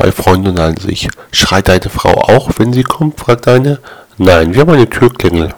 Zwei Freunde unterhalten sich. Schreit deine Frau auch, wenn sie kommt? fragt eine. Nein, wir haben eine Türklingel.